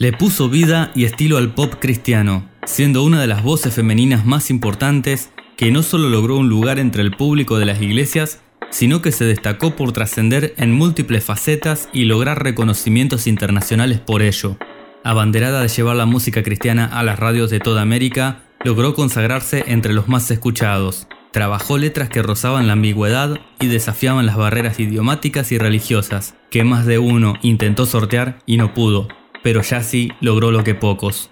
Le puso vida y estilo al pop cristiano, siendo una de las voces femeninas más importantes que no solo logró un lugar entre el público de las iglesias, sino que se destacó por trascender en múltiples facetas y lograr reconocimientos internacionales por ello. Abanderada de llevar la música cristiana a las radios de toda América, logró consagrarse entre los más escuchados. Trabajó letras que rozaban la ambigüedad y desafiaban las barreras idiomáticas y religiosas, que más de uno intentó sortear y no pudo, pero sí logró lo que pocos.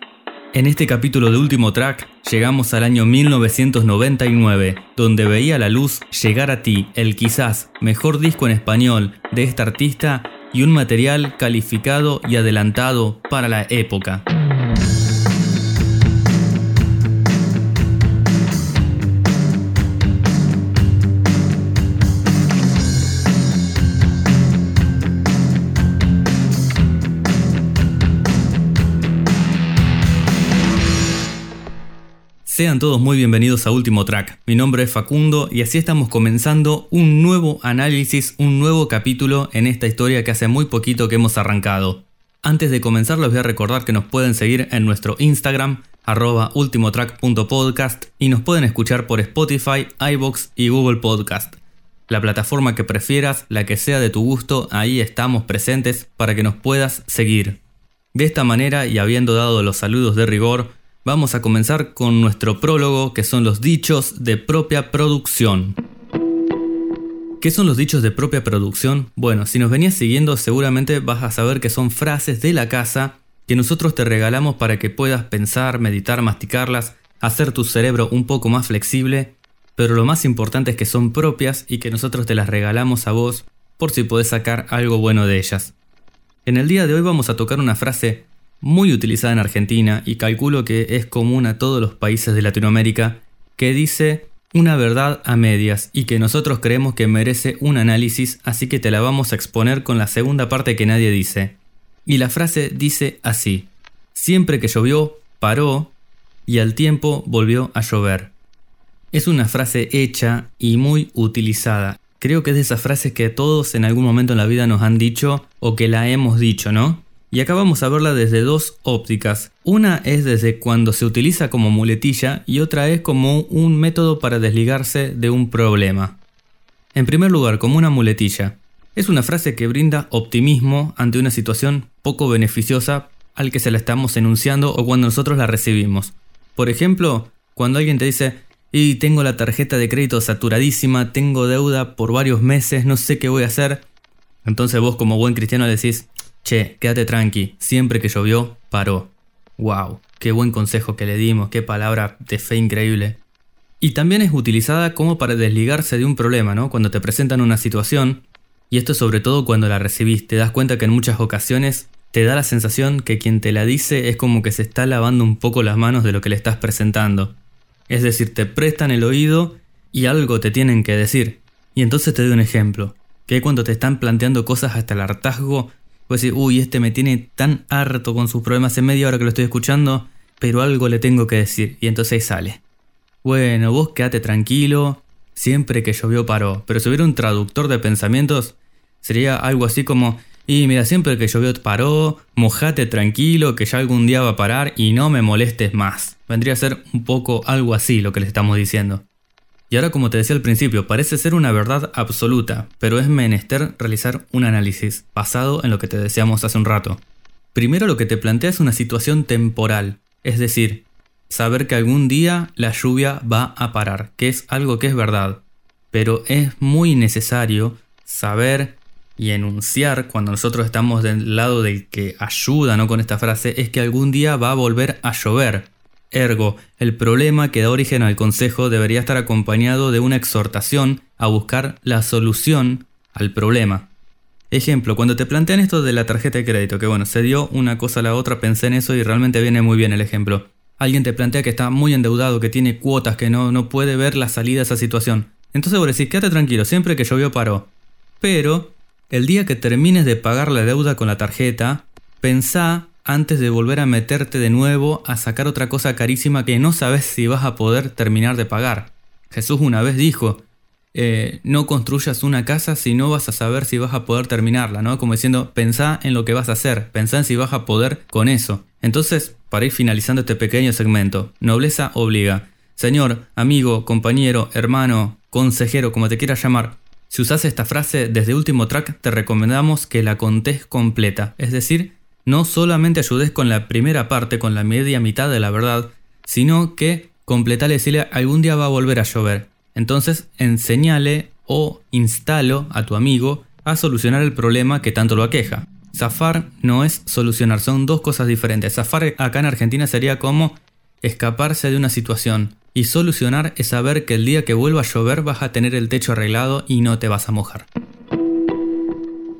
En este capítulo de último track llegamos al año 1999, donde veía la luz llegar a ti el quizás mejor disco en español de esta artista y un material calificado y adelantado para la época. Sean todos muy bienvenidos a Último Track. Mi nombre es Facundo y así estamos comenzando un nuevo análisis, un nuevo capítulo en esta historia que hace muy poquito que hemos arrancado. Antes de comenzar les voy a recordar que nos pueden seguir en nuestro Instagram, arroba ultimotrack.podcast y nos pueden escuchar por Spotify, iBox y Google Podcast. La plataforma que prefieras, la que sea de tu gusto, ahí estamos presentes para que nos puedas seguir. De esta manera y habiendo dado los saludos de rigor, Vamos a comenzar con nuestro prólogo, que son los dichos de propia producción. ¿Qué son los dichos de propia producción? Bueno, si nos venías siguiendo seguramente vas a saber que son frases de la casa que nosotros te regalamos para que puedas pensar, meditar, masticarlas, hacer tu cerebro un poco más flexible, pero lo más importante es que son propias y que nosotros te las regalamos a vos por si podés sacar algo bueno de ellas. En el día de hoy vamos a tocar una frase muy utilizada en Argentina y calculo que es común a todos los países de Latinoamérica, que dice una verdad a medias y que nosotros creemos que merece un análisis, así que te la vamos a exponer con la segunda parte que nadie dice. Y la frase dice así, siempre que llovió, paró y al tiempo volvió a llover. Es una frase hecha y muy utilizada. Creo que es de esas frases que todos en algún momento en la vida nos han dicho o que la hemos dicho, ¿no? Y acá vamos a verla desde dos ópticas. Una es desde cuando se utiliza como muletilla y otra es como un método para desligarse de un problema. En primer lugar, como una muletilla. Es una frase que brinda optimismo ante una situación poco beneficiosa al que se la estamos enunciando o cuando nosotros la recibimos. Por ejemplo, cuando alguien te dice, y tengo la tarjeta de crédito saturadísima, tengo deuda por varios meses, no sé qué voy a hacer. Entonces vos como buen cristiano decís, Che, quédate tranqui, siempre que llovió, paró. ¡Wow! Qué buen consejo que le dimos, qué palabra de fe increíble. Y también es utilizada como para desligarse de un problema, ¿no? Cuando te presentan una situación, y esto sobre todo cuando la recibís, te das cuenta que en muchas ocasiones te da la sensación que quien te la dice es como que se está lavando un poco las manos de lo que le estás presentando. Es decir, te prestan el oído y algo te tienen que decir. Y entonces te doy un ejemplo, que cuando te están planteando cosas hasta el hartazgo Puedes decir, uy, este me tiene tan harto con sus problemas en media hora que lo estoy escuchando, pero algo le tengo que decir. Y entonces sale. Bueno, vos quédate tranquilo, siempre que llovió paró. Pero si hubiera un traductor de pensamientos, sería algo así como, y mira, siempre que llovió paró, mojate tranquilo, que ya algún día va a parar y no me molestes más. Vendría a ser un poco algo así lo que le estamos diciendo. Y ahora como te decía al principio, parece ser una verdad absoluta, pero es menester realizar un análisis, basado en lo que te decíamos hace un rato. Primero lo que te plantea es una situación temporal, es decir, saber que algún día la lluvia va a parar, que es algo que es verdad. Pero es muy necesario saber y enunciar cuando nosotros estamos del lado del que ayuda ¿no? con esta frase, es que algún día va a volver a llover. Ergo, el problema que da origen al consejo debería estar acompañado de una exhortación a buscar la solución al problema. Ejemplo, cuando te plantean esto de la tarjeta de crédito, que bueno, se dio una cosa a la otra, pensé en eso y realmente viene muy bien el ejemplo. Alguien te plantea que está muy endeudado, que tiene cuotas, que no, no puede ver la salida de esa situación. Entonces vos decís, quédate tranquilo, siempre que llovió paró. Pero, el día que termines de pagar la deuda con la tarjeta, pensá antes de volver a meterte de nuevo a sacar otra cosa carísima que no sabes si vas a poder terminar de pagar. Jesús una vez dijo, eh, no construyas una casa si no vas a saber si vas a poder terminarla, ¿no? Como diciendo, pensá en lo que vas a hacer, pensá en si vas a poder con eso. Entonces, para ir finalizando este pequeño segmento, nobleza obliga. Señor, amigo, compañero, hermano, consejero, como te quieras llamar, si usas esta frase desde último track, te recomendamos que la contés completa, es decir, no solamente ayudes con la primera parte, con la media mitad de la verdad, sino que completale decirle algún día va a volver a llover. Entonces, enseñale o instalo a tu amigo a solucionar el problema que tanto lo aqueja. Zafar no es solucionar, son dos cosas diferentes. Zafar acá en Argentina sería como escaparse de una situación. Y solucionar es saber que el día que vuelva a llover vas a tener el techo arreglado y no te vas a mojar.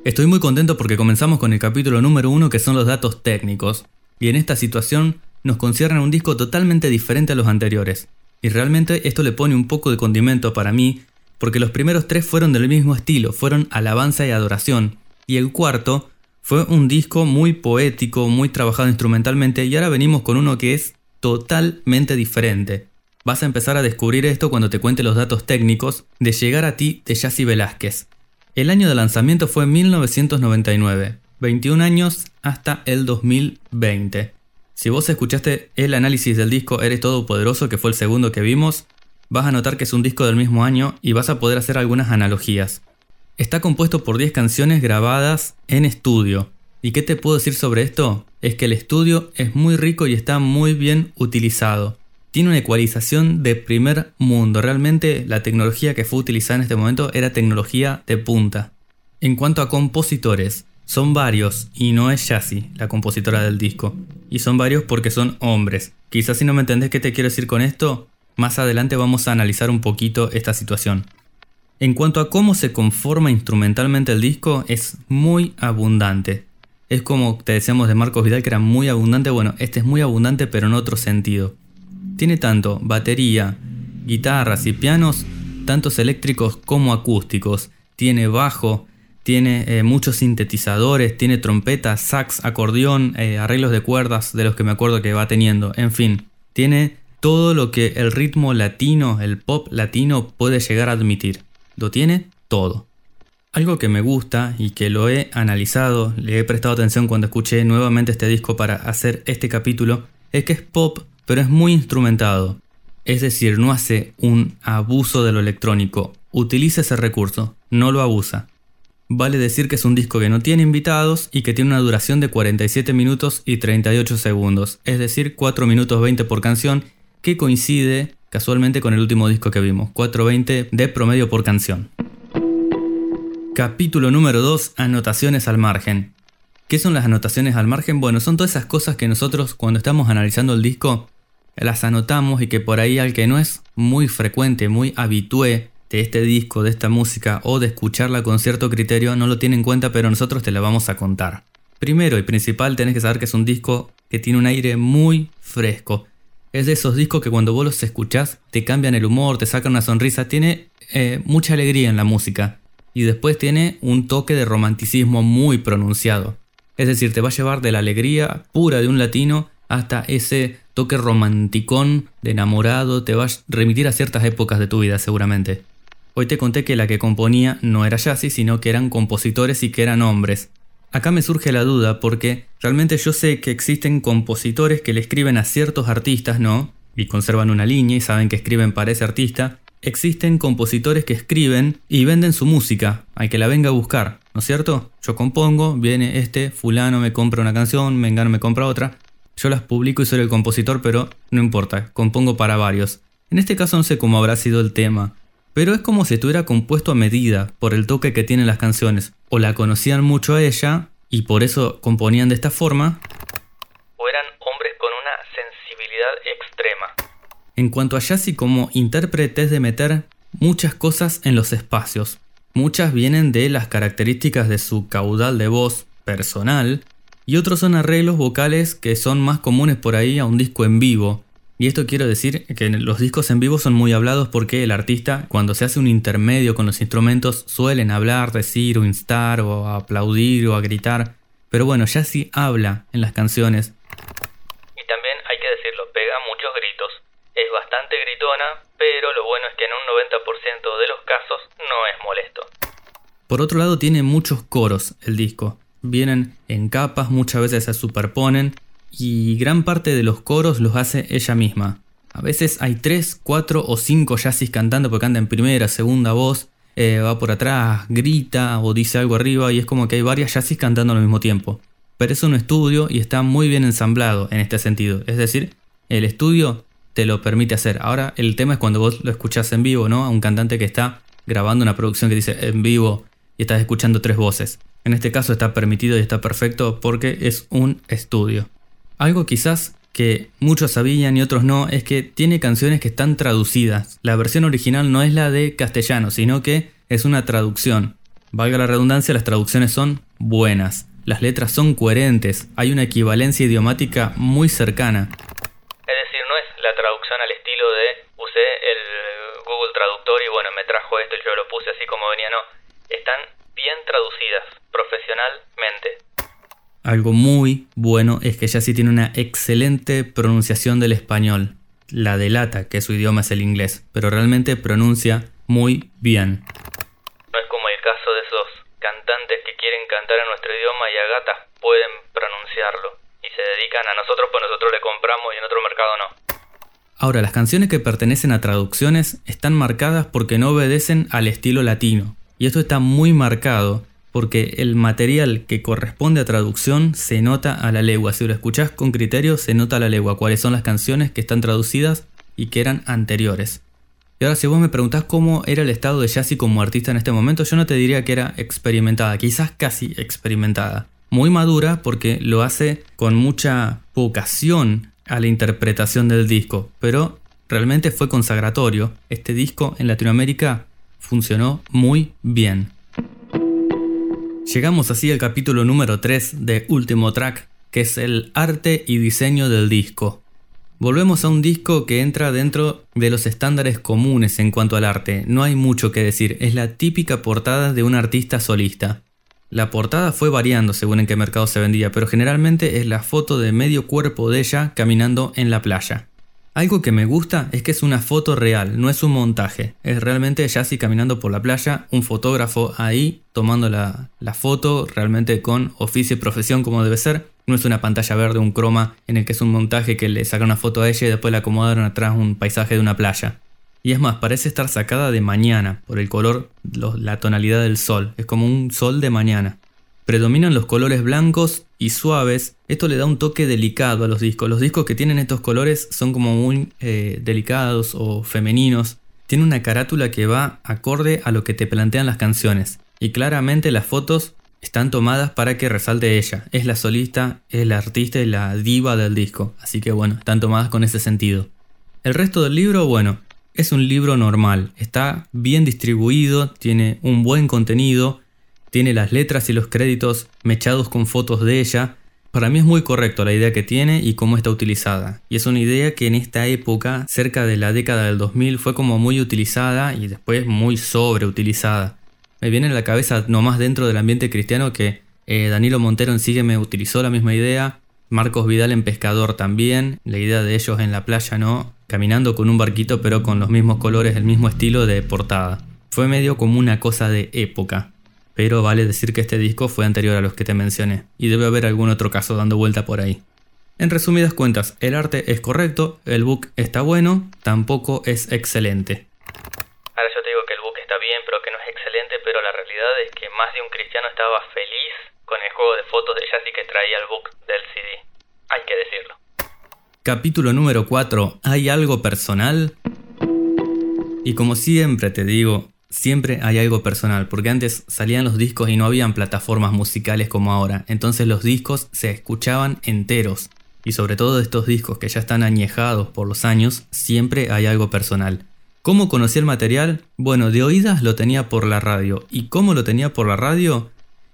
Estoy muy contento porque comenzamos con el capítulo número uno que son los datos técnicos. Y en esta situación nos concierne un disco totalmente diferente a los anteriores. Y realmente esto le pone un poco de condimento para mí, porque los primeros tres fueron del mismo estilo, fueron alabanza y adoración. Y el cuarto fue un disco muy poético, muy trabajado instrumentalmente, y ahora venimos con uno que es totalmente diferente. Vas a empezar a descubrir esto cuando te cuente los datos técnicos de Llegar a ti de Yassi Velázquez. El año de lanzamiento fue 1999, 21 años hasta el 2020. Si vos escuchaste el análisis del disco Eres Todopoderoso, que fue el segundo que vimos, vas a notar que es un disco del mismo año y vas a poder hacer algunas analogías. Está compuesto por 10 canciones grabadas en estudio. ¿Y qué te puedo decir sobre esto? Es que el estudio es muy rico y está muy bien utilizado tiene una ecualización de primer mundo. Realmente la tecnología que fue utilizada en este momento era tecnología de punta. En cuanto a compositores, son varios y no es Yassi la compositora del disco. Y son varios porque son hombres. Quizás si no me entendés qué te quiero decir con esto, más adelante vamos a analizar un poquito esta situación. En cuanto a cómo se conforma instrumentalmente el disco, es muy abundante. Es como te decíamos de Marcos Vidal que era muy abundante, bueno, este es muy abundante pero en otro sentido. Tiene tanto batería, guitarras y pianos, tantos eléctricos como acústicos. Tiene bajo, tiene eh, muchos sintetizadores, tiene trompetas, sax, acordeón, eh, arreglos de cuerdas de los que me acuerdo que va teniendo. En fin, tiene todo lo que el ritmo latino, el pop latino puede llegar a admitir. Lo tiene todo. Algo que me gusta y que lo he analizado, le he prestado atención cuando escuché nuevamente este disco para hacer este capítulo, es que es pop pero es muy instrumentado. Es decir, no hace un abuso de lo electrónico, utiliza ese recurso, no lo abusa. Vale decir que es un disco que no tiene invitados y que tiene una duración de 47 minutos y 38 segundos, es decir, 4 minutos 20 por canción, que coincide casualmente con el último disco que vimos, 4.20 de promedio por canción. Capítulo número 2, anotaciones al margen. ¿Qué son las anotaciones al margen? Bueno, son todas esas cosas que nosotros cuando estamos analizando el disco las anotamos y que por ahí al que no es muy frecuente, muy habitué de este disco, de esta música o de escucharla con cierto criterio no lo tiene en cuenta, pero nosotros te la vamos a contar. Primero y principal tenés que saber que es un disco que tiene un aire muy fresco. Es de esos discos que cuando vos los escuchás te cambian el humor, te sacan una sonrisa, tiene eh, mucha alegría en la música. Y después tiene un toque de romanticismo muy pronunciado. Es decir, te va a llevar de la alegría pura de un latino hasta ese toque romanticón de enamorado, te va a remitir a ciertas épocas de tu vida seguramente. Hoy te conté que la que componía no era Yassi, sino que eran compositores y que eran hombres. Acá me surge la duda porque realmente yo sé que existen compositores que le escriben a ciertos artistas, ¿no? Y conservan una línea y saben que escriben para ese artista. Existen compositores que escriben y venden su música, hay que la venga a buscar, ¿no es cierto? Yo compongo, viene este, fulano me compra una canción, mengano me compra otra, yo las publico y soy el compositor, pero no importa, compongo para varios. En este caso no sé cómo habrá sido el tema, pero es como si estuviera compuesto a medida por el toque que tienen las canciones. O la conocían mucho a ella y por eso componían de esta forma. O eran hombres con una sensibilidad extrema. En cuanto a Yassi como intérprete es de meter muchas cosas en los espacios. Muchas vienen de las características de su caudal de voz personal, y otros son arreglos vocales que son más comunes por ahí a un disco en vivo. Y esto quiero decir que los discos en vivo son muy hablados porque el artista cuando se hace un intermedio con los instrumentos suelen hablar, decir o instar o aplaudir o a gritar. Pero bueno, ya sí habla en las canciones. Y también hay que decirlo, pega muchos gritos. Es bastante bastante gritona, pero lo bueno es que en un 90% de los casos no es molesto. Por otro lado tiene muchos coros el disco. Vienen en capas, muchas veces se superponen y gran parte de los coros los hace ella misma. A veces hay 3, 4 o 5 jazzis cantando porque canta en primera, segunda voz, eh, va por atrás, grita o dice algo arriba y es como que hay varias jazzis cantando al mismo tiempo. Pero es un estudio y está muy bien ensamblado en este sentido. Es decir, el estudio te lo permite hacer. Ahora el tema es cuando vos lo escuchás en vivo, ¿no? A un cantante que está grabando una producción que dice en vivo y estás escuchando tres voces. En este caso está permitido y está perfecto porque es un estudio. Algo quizás que muchos sabían y otros no es que tiene canciones que están traducidas. La versión original no es la de castellano, sino que es una traducción. Valga la redundancia, las traducciones son buenas. Las letras son coherentes, hay una equivalencia idiomática muy cercana. Es decir, no es la traducción al estilo de usé el Google Traductor y bueno, me trajo esto y yo lo puse así como venía, no. Están bien traducidas, profesionalmente. Algo muy bueno es que ella sí tiene una excelente pronunciación del español. La delata que su idioma es el inglés, pero realmente pronuncia muy bien. No es como el caso de esos cantantes que quieren cantar en nuestro idioma y a gatas pueden pronunciarlo. Y se dedican a nosotros, pues nosotros le compramos y en otro mercado no. Ahora, las canciones que pertenecen a traducciones están marcadas porque no obedecen al estilo latino. Y esto está muy marcado porque el material que corresponde a traducción se nota a la legua. Si lo escuchás con criterio, se nota a la legua cuáles son las canciones que están traducidas y que eran anteriores. Y ahora si vos me preguntás cómo era el estado de Jassy como artista en este momento, yo no te diría que era experimentada, quizás casi experimentada. Muy madura porque lo hace con mucha vocación a la interpretación del disco, pero realmente fue consagratorio. Este disco en Latinoamérica funcionó muy bien. Llegamos así al capítulo número 3 de Último Track, que es el arte y diseño del disco. Volvemos a un disco que entra dentro de los estándares comunes en cuanto al arte, no hay mucho que decir, es la típica portada de un artista solista. La portada fue variando según en qué mercado se vendía, pero generalmente es la foto de medio cuerpo de ella caminando en la playa. Algo que me gusta es que es una foto real, no es un montaje. Es realmente Jassy caminando por la playa, un fotógrafo ahí tomando la, foto realmente con oficio y profesión como debe ser. No es una pantalla verde, un croma en el que es un montaje que le saca una foto a ella y después le acomodaron atrás un paisaje de una playa. Y es más, parece estar sacada de mañana por el color, la tonalidad del sol. Es como un sol de mañana. Predominan los colores blancos y suaves. Esto le da un toque delicado a los discos. Los discos que tienen estos colores son como muy eh, delicados o femeninos. Tiene una carátula que va acorde a lo que te plantean las canciones. Y claramente las fotos están tomadas para que resalte ella. Es la solista, es la artista y la diva del disco. Así que bueno, están tomadas con ese sentido. El resto del libro, bueno, es un libro normal. Está bien distribuido, tiene un buen contenido tiene las letras y los créditos mechados con fotos de ella. Para mí es muy correcto la idea que tiene y cómo está utilizada. Y es una idea que en esta época, cerca de la década del 2000, fue como muy utilizada y después muy sobreutilizada. Me viene a la cabeza nomás dentro del ambiente cristiano que eh, Danilo Montero en Sígueme utilizó la misma idea. Marcos Vidal en Pescador también. La idea de ellos en la playa, ¿no? Caminando con un barquito pero con los mismos colores, el mismo estilo de portada. Fue medio como una cosa de época pero vale decir que este disco fue anterior a los que te mencioné, y debe haber algún otro caso dando vuelta por ahí. En resumidas cuentas, el arte es correcto, el book está bueno, tampoco es excelente. Ahora yo te digo que el book está bien, pero que no es excelente, pero la realidad es que más de un cristiano estaba feliz con el juego de fotos de Jazzy que traía el book del CD. Hay que decirlo. Capítulo número 4. ¿Hay algo personal? Y como siempre te digo, siempre hay algo personal, porque antes salían los discos y no habían plataformas musicales como ahora, entonces los discos se escuchaban enteros. Y sobre todo estos discos que ya están añejados por los años, siempre hay algo personal. ¿Cómo conocí el material? Bueno, de oídas lo tenía por la radio. ¿Y cómo lo tenía por la radio?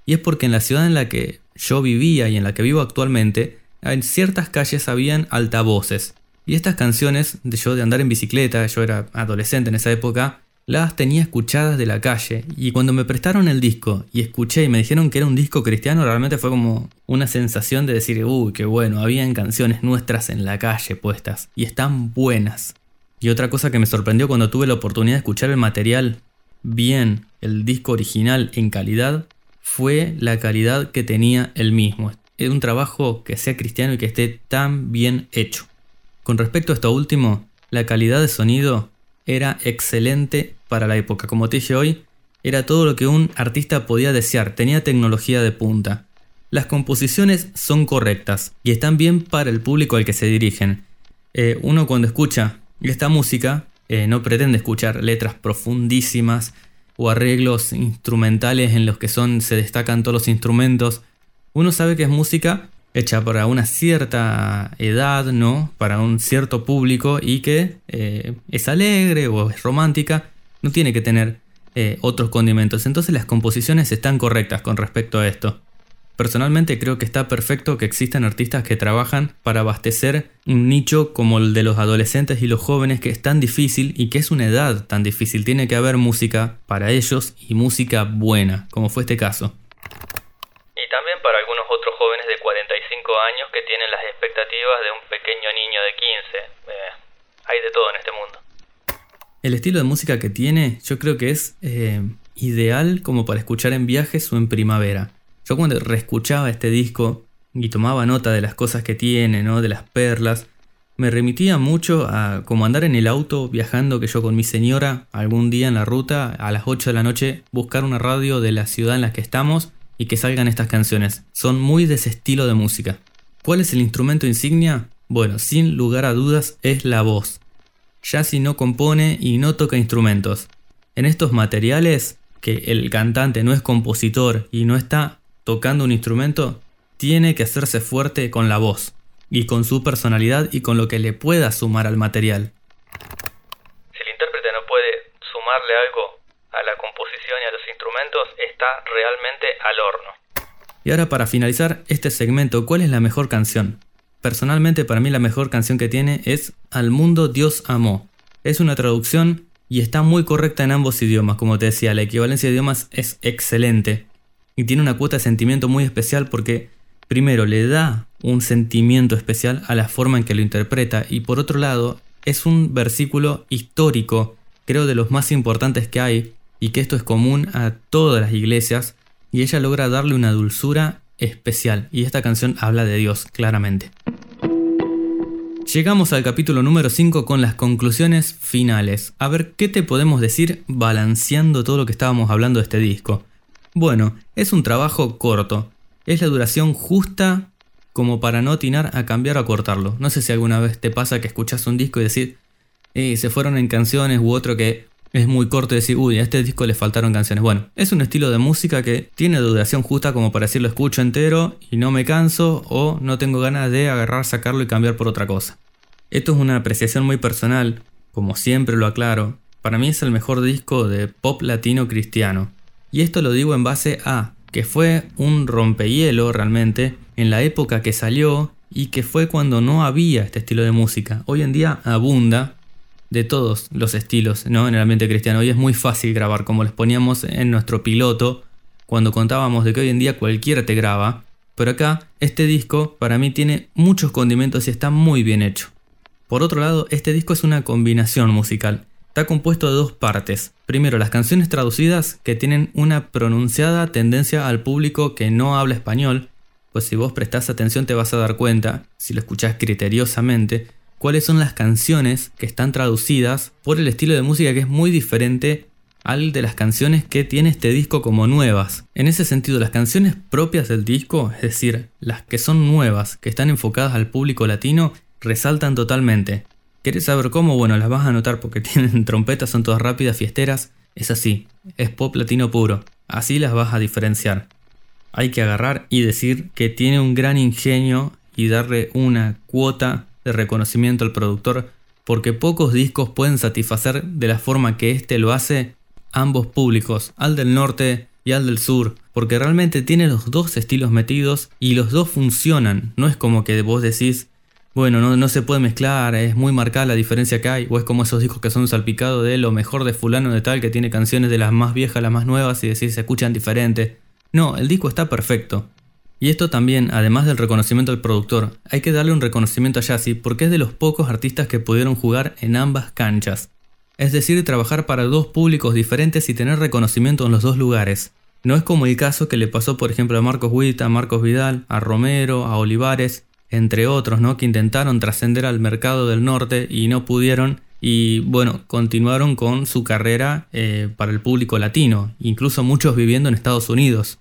Y es porque en la ciudad en la que yo vivía y en la que vivo actualmente, en ciertas calles habían altavoces. Y estas canciones de yo de andar en bicicleta, yo era adolescente en esa época, las tenía escuchadas de la calle y cuando me prestaron el disco y escuché y me dijeron que era un disco cristiano, realmente fue como una sensación de decir, uy, qué bueno, habían canciones nuestras en la calle puestas y están buenas. Y otra cosa que me sorprendió cuando tuve la oportunidad de escuchar el material bien, el disco original en calidad, fue la calidad que tenía el mismo. Es un trabajo que sea cristiano y que esté tan bien hecho. Con respecto a esto último, la calidad de sonido era excelente para la época. Como te dije hoy, era todo lo que un artista podía desear, tenía tecnología de punta. Las composiciones son correctas y están bien para el público al que se dirigen. Eh, uno cuando escucha esta música eh, no pretende escuchar letras profundísimas o arreglos instrumentales en los que se destacan todos los instrumentos. Uno sabe que es música hecha para una cierta edad, ¿no? Para un cierto público y que eh, es alegre o es romántica, no tiene que tener eh, otros condimentos. Entonces las composiciones están correctas con respecto a esto. Personalmente creo que está perfecto que existan artistas que trabajan para abastecer un nicho como el de los adolescentes y los jóvenes que es tan difícil y que es una edad tan difícil. Tiene que haber música para ellos y música buena, como fue este caso. Y también para algunos otros jóvenes de 45 años que tienen las expectativas de un pequeño niño de 15. Eh, hay de todo en este mundo. El estilo de música que tiene yo creo que es eh, ideal como para escuchar en viajes o en primavera. Yo cuando reescuchaba este disco y tomaba nota de las cosas que tiene, ¿no? de las perlas, me remitía mucho a como andar en el auto viajando que yo con mi señora algún día en la ruta a las 8 de la noche buscar una radio de la ciudad en la que estamos y que salgan estas canciones. Son muy de ese estilo de música. ¿Cuál es el instrumento insignia? Bueno, sin lugar a dudas es la voz ya si no compone y no toca instrumentos. En estos materiales, que el cantante no es compositor y no está tocando un instrumento, tiene que hacerse fuerte con la voz, y con su personalidad y con lo que le pueda sumar al material. Si el intérprete no puede sumarle algo a la composición y a los instrumentos, está realmente al horno. Y ahora para finalizar este segmento, ¿cuál es la mejor canción? Personalmente para mí la mejor canción que tiene es Al mundo Dios amó. Es una traducción y está muy correcta en ambos idiomas, como te decía, la equivalencia de idiomas es excelente. Y tiene una cuota de sentimiento muy especial porque primero le da un sentimiento especial a la forma en que lo interpreta y por otro lado es un versículo histórico, creo de los más importantes que hay y que esto es común a todas las iglesias y ella logra darle una dulzura especial y esta canción habla de Dios claramente. Llegamos al capítulo número 5 con las conclusiones finales. A ver qué te podemos decir balanceando todo lo que estábamos hablando de este disco. Bueno, es un trabajo corto. Es la duración justa como para no atinar a cambiar o a cortarlo. No sé si alguna vez te pasa que escuchas un disco y decís, eh, se fueron en canciones u otro que es muy corto decir, uy, a este disco le faltaron canciones. Bueno, es un estilo de música que tiene duración justa como para decirlo escucho entero y no me canso o no tengo ganas de agarrar, sacarlo y cambiar por otra cosa. Esto es una apreciación muy personal, como siempre lo aclaro. Para mí es el mejor disco de pop latino cristiano. Y esto lo digo en base a que fue un rompehielo realmente en la época que salió y que fue cuando no había este estilo de música. Hoy en día abunda de todos los estilos ¿no? en el ambiente cristiano. Hoy es muy fácil grabar, como les poníamos en nuestro piloto, cuando contábamos de que hoy en día cualquiera te graba. Pero acá, este disco para mí tiene muchos condimentos y está muy bien hecho. Por otro lado, este disco es una combinación musical. Está compuesto de dos partes. Primero, las canciones traducidas que tienen una pronunciada tendencia al público que no habla español, pues si vos prestás atención te vas a dar cuenta, si lo escuchás criteriosamente, cuáles son las canciones que están traducidas por el estilo de música que es muy diferente al de las canciones que tiene este disco como nuevas. En ese sentido, las canciones propias del disco, es decir, las que son nuevas, que están enfocadas al público latino, resaltan totalmente. ¿Querés saber cómo? Bueno, las vas a notar porque tienen trompetas, son todas rápidas, fiesteras. Es así, es pop latino puro. Así las vas a diferenciar. Hay que agarrar y decir que tiene un gran ingenio y darle una cuota de reconocimiento al productor porque pocos discos pueden satisfacer de la forma que este lo hace ambos públicos, al del norte y al del sur, porque realmente tiene los dos estilos metidos y los dos funcionan, no es como que vos decís, bueno, no, no se puede mezclar, es muy marcada la diferencia que hay, o es como esos discos que son salpicados de lo mejor de fulano de tal, que tiene canciones de las más viejas a las más nuevas y decís se escuchan diferente. No, el disco está perfecto. Y esto también, además del reconocimiento al productor, hay que darle un reconocimiento a Yassi porque es de los pocos artistas que pudieron jugar en ambas canchas. Es decir, trabajar para dos públicos diferentes y tener reconocimiento en los dos lugares. No es como el caso que le pasó por ejemplo a Marcos Witt, a Marcos Vidal, a Romero, a Olivares, entre otros, ¿no? que intentaron trascender al mercado del norte y no pudieron y bueno, continuaron con su carrera eh, para el público latino, incluso muchos viviendo en Estados Unidos.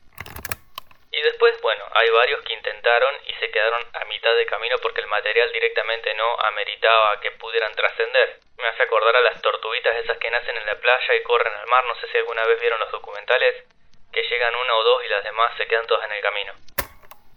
Hay varios que intentaron y se quedaron a mitad de camino porque el material directamente no ameritaba que pudieran trascender. Me hace acordar a las tortuguitas esas que nacen en la playa y corren al mar, no sé si alguna vez vieron los documentales, que llegan una o dos y las demás se quedan todas en el camino.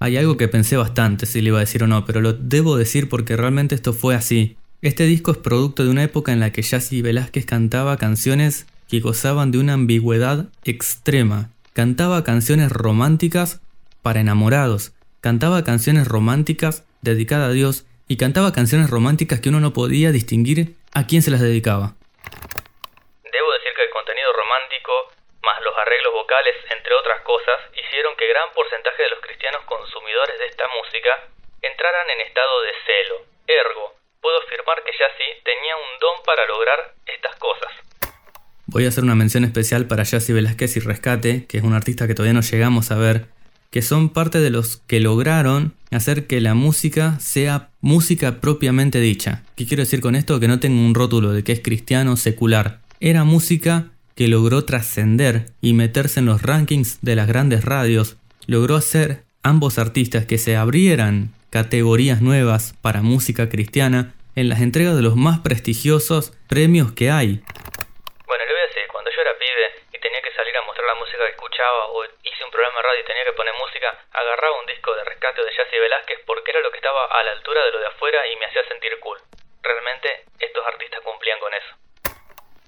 Hay algo que pensé bastante si le iba a decir o no, pero lo debo decir porque realmente esto fue así. Este disco es producto de una época en la que Yassi Velázquez cantaba canciones que gozaban de una ambigüedad extrema. Cantaba canciones románticas para enamorados, cantaba canciones románticas dedicadas a Dios y cantaba canciones románticas que uno no podía distinguir a quién se las dedicaba. Debo decir que el contenido romántico, más los arreglos vocales, entre otras cosas, hicieron que gran porcentaje de los cristianos consumidores de esta música entraran en estado de celo. Ergo, puedo afirmar que Yassi tenía un don para lograr estas cosas. Voy a hacer una mención especial para Yassi Velázquez y Rescate, que es un artista que todavía no llegamos a ver, que son parte de los que lograron hacer que la música sea música propiamente dicha. ¿Qué quiero decir con esto? Que no tenga un rótulo de que es cristiano secular. Era música que logró trascender y meterse en los rankings de las grandes radios. Logró hacer ambos artistas que se abrieran categorías nuevas para música cristiana en las entregas de los más prestigiosos premios que hay. Bueno, le voy a decir, cuando yo era pibe y tenía que salir a mostrar la escuchaba o hice un programa de radio y tenía que poner música, agarraba un disco de rescate de Jazzy Velázquez porque era lo que estaba a la altura de lo de afuera y me hacía sentir cool. Realmente estos artistas cumplían con eso.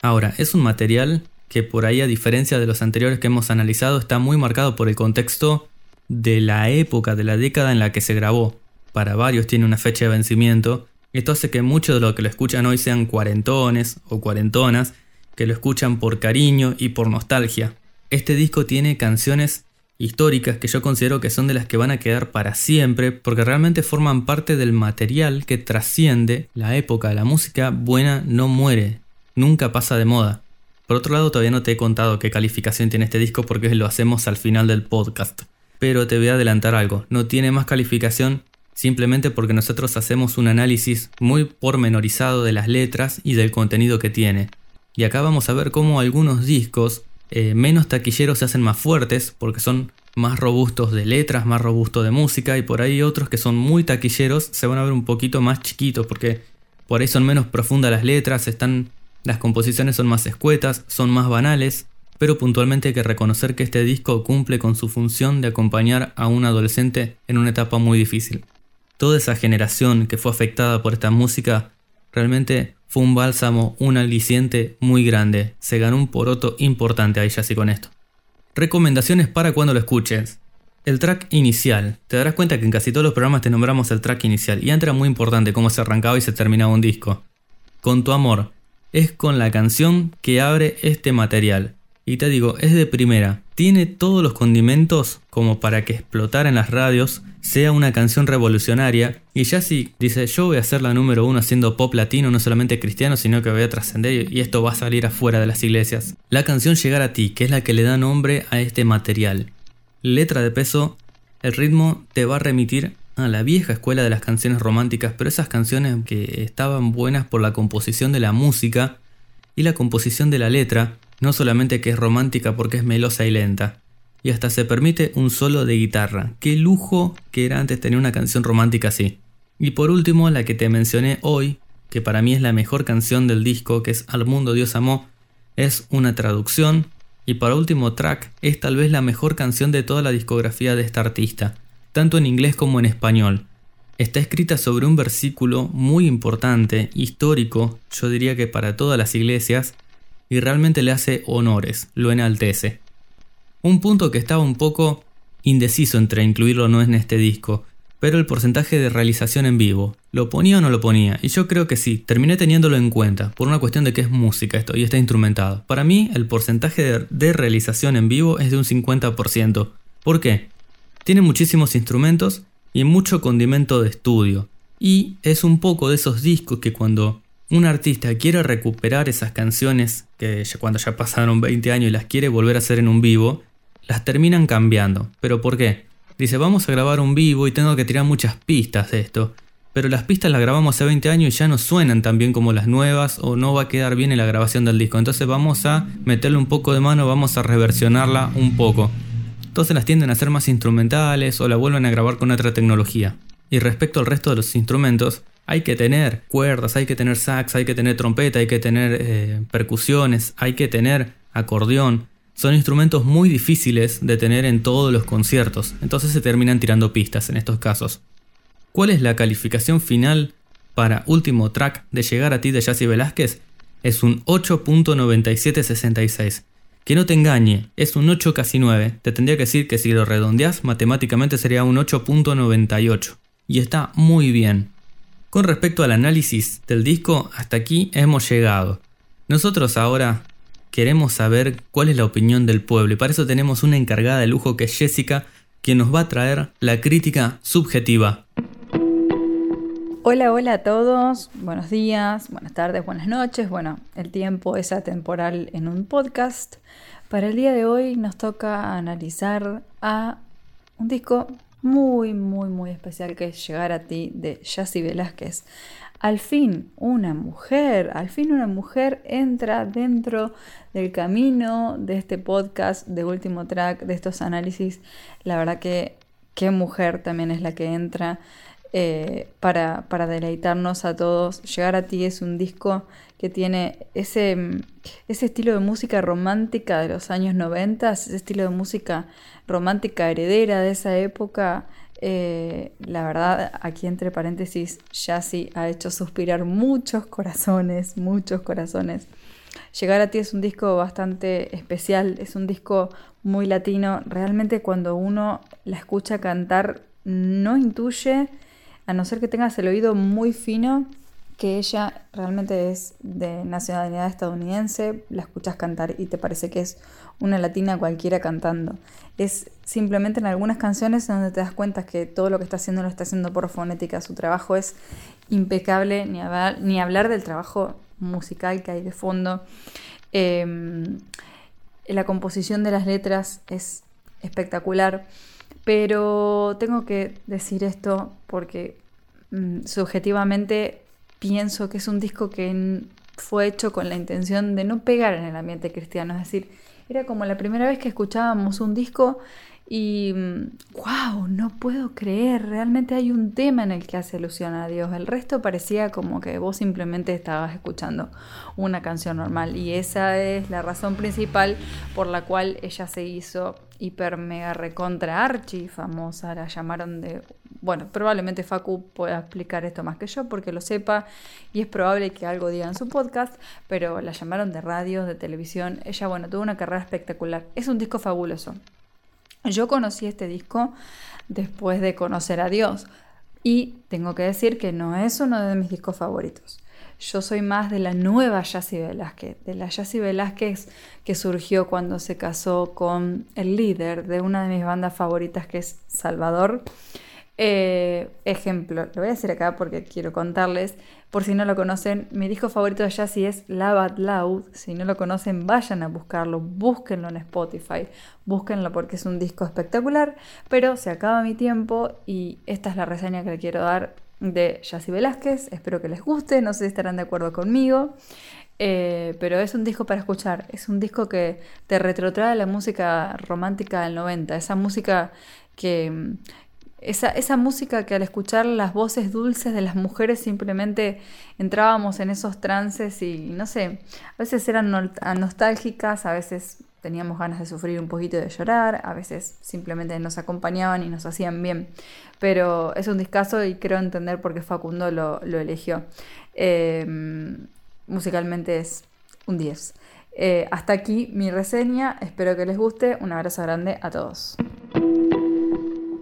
Ahora, es un material que por ahí a diferencia de los anteriores que hemos analizado está muy marcado por el contexto de la época, de la década en la que se grabó para varios tiene una fecha de vencimiento. Esto hace que muchos de los que lo escuchan hoy sean cuarentones o cuarentonas, que lo escuchan por cariño y por nostalgia. Este disco tiene canciones históricas que yo considero que son de las que van a quedar para siempre porque realmente forman parte del material que trasciende la época. La música buena no muere, nunca pasa de moda. Por otro lado, todavía no te he contado qué calificación tiene este disco porque lo hacemos al final del podcast. Pero te voy a adelantar algo, no tiene más calificación simplemente porque nosotros hacemos un análisis muy pormenorizado de las letras y del contenido que tiene. Y acá vamos a ver cómo algunos discos eh, menos taquilleros se hacen más fuertes porque son más robustos de letras, más robustos de música y por ahí otros que son muy taquilleros se van a ver un poquito más chiquitos porque por ahí son menos profundas las letras, están las composiciones son más escuetas, son más banales, pero puntualmente hay que reconocer que este disco cumple con su función de acompañar a un adolescente en una etapa muy difícil. Toda esa generación que fue afectada por esta música realmente fue un bálsamo, un aliciente muy grande. Se ganó un poroto importante ahí así con esto. Recomendaciones para cuando lo escuches. El track inicial. Te darás cuenta que en casi todos los programas te nombramos el track inicial y antes era muy importante cómo se arrancaba y se terminaba un disco. Con tu amor. Es con la canción que abre este material. Y te digo, es de primera. Tiene todos los condimentos como para que explotara en las radios, sea una canción revolucionaria. Y ya si dice, yo voy a ser la número uno haciendo pop latino, no solamente cristiano, sino que voy a trascender y esto va a salir afuera de las iglesias. La canción Llegar a ti, que es la que le da nombre a este material. Letra de peso, el ritmo te va a remitir a la vieja escuela de las canciones románticas, pero esas canciones que estaban buenas por la composición de la música y la composición de la letra, no solamente que es romántica porque es melosa y lenta, y hasta se permite un solo de guitarra. Qué lujo que era antes tener una canción romántica así. Y por último, la que te mencioné hoy, que para mí es la mejor canción del disco, que es Al mundo Dios amó, es una traducción. Y para último track, es tal vez la mejor canción de toda la discografía de esta artista, tanto en inglés como en español. Está escrita sobre un versículo muy importante, histórico, yo diría que para todas las iglesias, y realmente le hace honores, lo enaltece. Un punto que estaba un poco indeciso entre incluirlo o no en este disco, pero el porcentaje de realización en vivo, ¿lo ponía o no lo ponía? Y yo creo que sí, terminé teniéndolo en cuenta, por una cuestión de que es música esto y está instrumentado. Para mí el porcentaje de, realización en vivo es de un 50%. ¿Por qué? Tiene muchísimos instrumentos y mucho condimento de estudio. Y es un poco de esos discos que cuando un artista quiere recuperar esas canciones que cuando ya pasaron 20 años y las quiere volver a hacer en un vivo, las terminan cambiando. ¿Pero por qué? Dice, vamos a grabar un vivo y tengo que tirar muchas pistas de esto. Pero las pistas las grabamos hace 20 años y ya no suenan tan bien como las nuevas o no va a quedar bien en la grabación del disco. Entonces vamos a meterle un poco de mano, vamos a reversionarla un poco. Entonces las tienden a hacer más instrumentales o la vuelven a grabar con otra tecnología. Y respecto al resto de los instrumentos, hay que tener cuerdas, hay que tener sax, hay que tener trompeta, hay que tener eh, percusiones, hay que tener acordeón. Son instrumentos muy difíciles de tener en todos los conciertos, entonces se terminan tirando pistas en estos casos. ¿Cuál es la calificación final para último track de Llegar a ti de Jazzy Velázquez? Es un 8.9766. Que no te engañe, es un 8 casi 9. Te tendría que decir que si lo redondeas, matemáticamente sería un 8.98. Y está muy bien. Con respecto al análisis del disco, hasta aquí hemos llegado. Nosotros ahora queremos saber cuál es la opinión del pueblo y para eso tenemos una encargada de lujo que es Jessica, quien nos va a traer la crítica subjetiva. Hola, hola a todos, buenos días, buenas tardes, buenas noches. Bueno, el tiempo es atemporal en un podcast. Para el día de hoy nos toca analizar a un disco muy, muy, muy especial que es Llegar a ti de Yassi Velázquez. Al fin una mujer, al fin una mujer entra dentro del camino de este podcast, de último track, de estos análisis. La verdad que qué mujer también es la que entra eh, para, para deleitarnos a todos. Llegar a ti es un disco que tiene ese, ese estilo de música romántica de los años 90, ese estilo de música romántica heredera de esa época. Eh, la verdad, aquí entre paréntesis, Yassi ha hecho suspirar muchos corazones, muchos corazones. Llegar a ti es un disco bastante especial, es un disco muy latino. Realmente cuando uno la escucha cantar, no intuye, a no ser que tengas el oído muy fino, que ella realmente es de nacionalidad estadounidense, la escuchas cantar y te parece que es una latina cualquiera cantando. Es simplemente en algunas canciones donde te das cuenta que todo lo que está haciendo lo está haciendo por fonética, su trabajo es impecable, ni hablar, del trabajo musical que hay de fondo. Em, la composición de las letras es espectacular, pero tengo que decir esto porque mm, subjetivamente pienso que es un disco que fue hecho con la intención de no pegar en el ambiente cristiano, es decir, era como la primera vez que escuchábamos un disco y wow, mm, no puedo creer, realmente hay un tema en el que hace alusión a Dios. El resto parecía como que vos simplemente estabas escuchando una canción normal y esa es la razón principal por la cual ella se hizo hiper mega recontra archi famosa, la llamaron de bueno, probablemente Facu pueda explicar esto más que yo porque lo sepa y es probable que algo diga en su podcast, pero la llamaron de radio, de televisión. Ella, bueno, tuvo una carrera espectacular. Es un disco fabuloso. Yo conocí este disco después de conocer a Dios y tengo que decir que no es uno de mis discos favoritos. Yo soy más de la nueva Yassi Velázquez, de la Yassi Velázquez que surgió cuando se casó con el líder de una de mis bandas favoritas que es Salvador. Eh, ejemplo, lo voy a decir acá porque quiero contarles, por si no lo conocen, mi disco favorito de Jazzy es Love Loud. Si no lo conocen, vayan a buscarlo, búsquenlo en Spotify, búsquenlo porque es un disco espectacular. Pero se acaba mi tiempo y esta es la reseña que le quiero dar de Jazzy Velázquez. Espero que les guste, no sé si estarán de acuerdo conmigo. Eh, pero es un disco para escuchar, es un disco que te retrotrae la música romántica del 90, esa música que, esa, música que al escuchar las voces dulces de las mujeres simplemente entrábamos en esos trances y no sé, a veces eran nostálgicas, a veces teníamos ganas de sufrir un poquito de llorar, a veces simplemente nos acompañaban y nos hacían bien. Pero es un discazo y creo entender por qué Facundo lo, eligió. Em, musicalmente es un 10. Eh, hasta aquí mi reseña, espero que les guste, un abrazo grande a todos.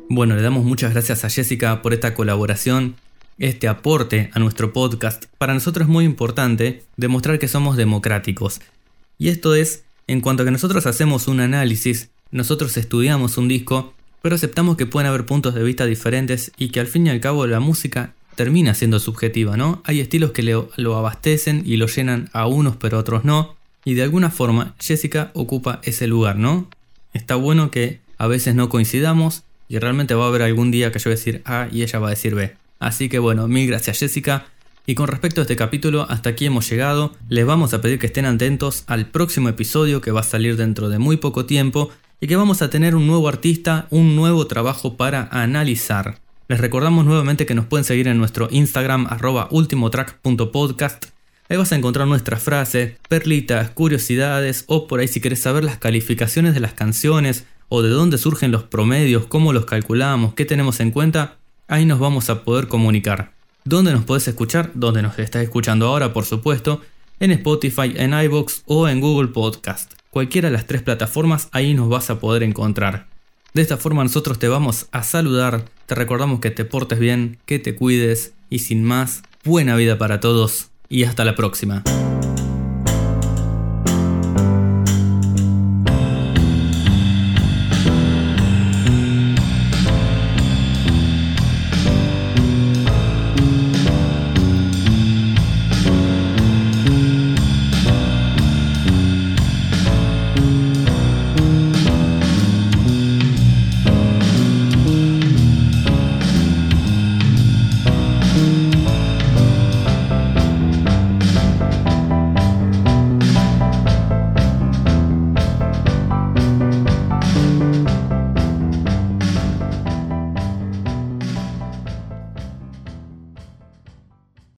Bueno, le damos muchas gracias a Jessica por esta colaboración, este aporte a nuestro podcast. Para nosotros es muy importante demostrar que somos democráticos. Y esto es, en cuanto a que nosotros hacemos un análisis, nosotros estudiamos un disco, pero aceptamos que pueden haber puntos de vista diferentes y que al fin y al cabo la música termina siendo subjetiva, ¿no? Hay estilos que lo abastecen y lo llenan a unos pero a otros no, y de alguna forma Jessica ocupa ese lugar, ¿no? Está bueno que a veces no coincidamos y realmente va a haber algún día que yo voy a decir A y ella va a decir B. Así que bueno, mil gracias Jessica. Y con respecto a este capítulo, hasta aquí hemos llegado. Les vamos a pedir que estén atentos al próximo episodio que va a salir dentro de muy poco tiempo y que vamos a tener un nuevo artista, un nuevo trabajo para analizar. Les recordamos nuevamente que nos pueden seguir en nuestro Instagram arroba ultimotrack.podcast. Ahí vas a encontrar nuestras frases, perlitas, curiosidades o por ahí si quieres saber las calificaciones de las canciones o de dónde surgen los promedios, cómo los calculamos, qué tenemos en cuenta, ahí nos vamos a poder comunicar. ¿Dónde nos puedes escuchar? Donde nos estás escuchando ahora, por supuesto, en Spotify, en iBox o en Google Podcast. Cualquiera de las tres plataformas, ahí nos vas a poder encontrar. De esta forma nosotros te vamos a saludar, te recordamos que te portes bien, que te cuides y sin más, buena vida para todos y hasta la próxima.